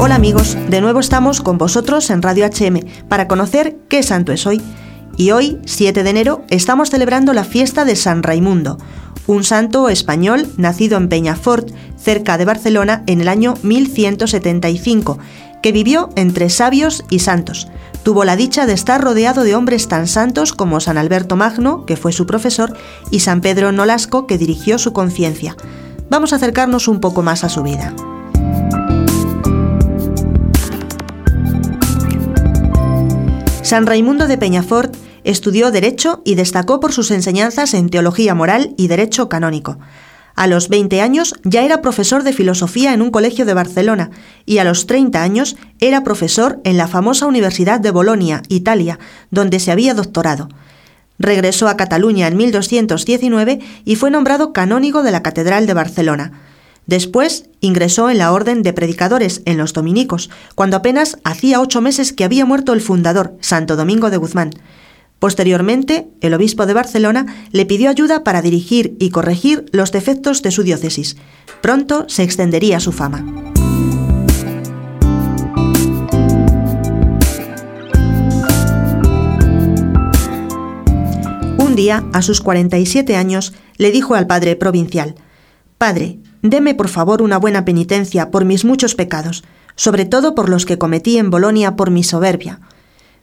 De nuevo estamos con vosotros en Radio HM para conocer qué santo es hoy. Y hoy, 7 de enero, estamos celebrando la fiesta de San Raimundo, un santo español nacido en Peñafort, cerca de Barcelona, en el año 1175, que vivió entre sabios y santos. Tuvo la dicha de estar rodeado de hombres tan santos como San Alberto Magno, que fue su profesor, y San Pedro Nolasco, que dirigió su conciencia. Vamos a acercarnos un poco más a su vida. San Raimundo de Peñafort estudió Derecho y destacó por sus enseñanzas en Teología Moral y Derecho Canónico. A los 20 años ya era profesor de filosofía en un colegio de Barcelona y a los 30 años era profesor en la famosa Universidad de Bolonia, Italia, donde se había doctorado. Regresó a Cataluña en 1219 y fue nombrado canónigo de la Catedral de Barcelona. Después ingresó en la Orden de Predicadores en los Dominicos, cuando apenas hacía ocho meses que había muerto el fundador, Santo Domingo de Guzmán. Posteriormente, el obispo de Barcelona le pidió ayuda para dirigir y corregir los defectos de su diócesis. Pronto se extendería su fama. Un día, a sus 47 años, le dijo al padre provincial, Padre, Deme por favor una buena penitencia por mis muchos pecados, sobre todo por los que cometí en Bolonia por mi soberbia.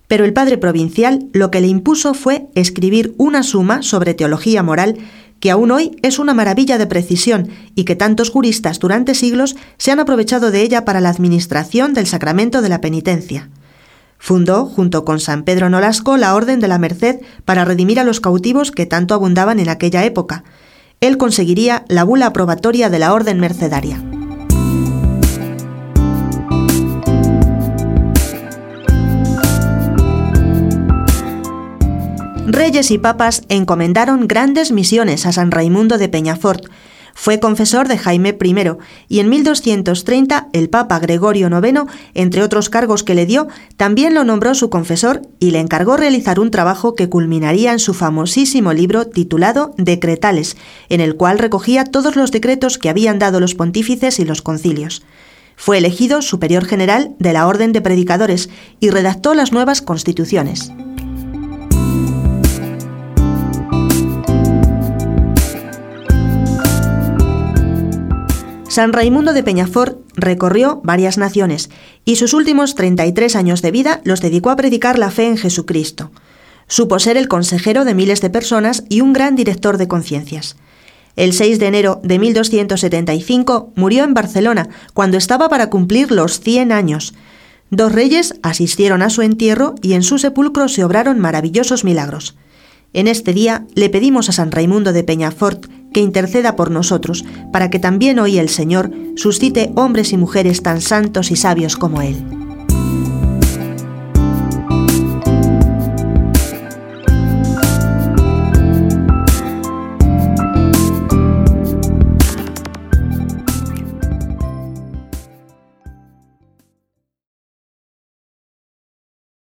Pero el padre provincial lo que le impuso fue escribir una suma sobre teología moral que aún hoy es una maravilla de precisión y que tantos juristas durante siglos se han aprovechado de ella para la administración del sacramento de la penitencia. Fundó, junto con San Pedro Nolasco, la Orden de la Merced para redimir a los cautivos que tanto abundaban en aquella época, él conseguiría la bula aprobatoria de la Orden Mercedaria. Reyes y papas encomendaron grandes misiones a San Raimundo de Peñafort, fue confesor de Jaime I y en 1230 el Papa Gregorio IX, entre otros cargos que le dio, también lo nombró su confesor y le encargó realizar un trabajo que culminaría en su famosísimo libro titulado Decretales, en el cual recogía todos los decretos que habían dado los pontífices y los concilios. Fue elegido superior general de la Orden de Predicadores y redactó las nuevas constituciones. San Raimundo de Peñafort recorrió varias naciones y sus últimos 33 años de vida los dedicó a predicar la fe en Jesucristo. Supo ser el consejero de miles de personas y un gran director de conciencias. El 6 de enero de 1275 murió en Barcelona, cuando estaba para cumplir los 100 años. Dos reyes asistieron a su entierro y en su sepulcro se obraron maravillosos milagros. En este día le pedimos a San Raimundo de Peñafort que interceda por nosotros, para que también hoy el Señor suscite hombres y mujeres tan santos y sabios como Él.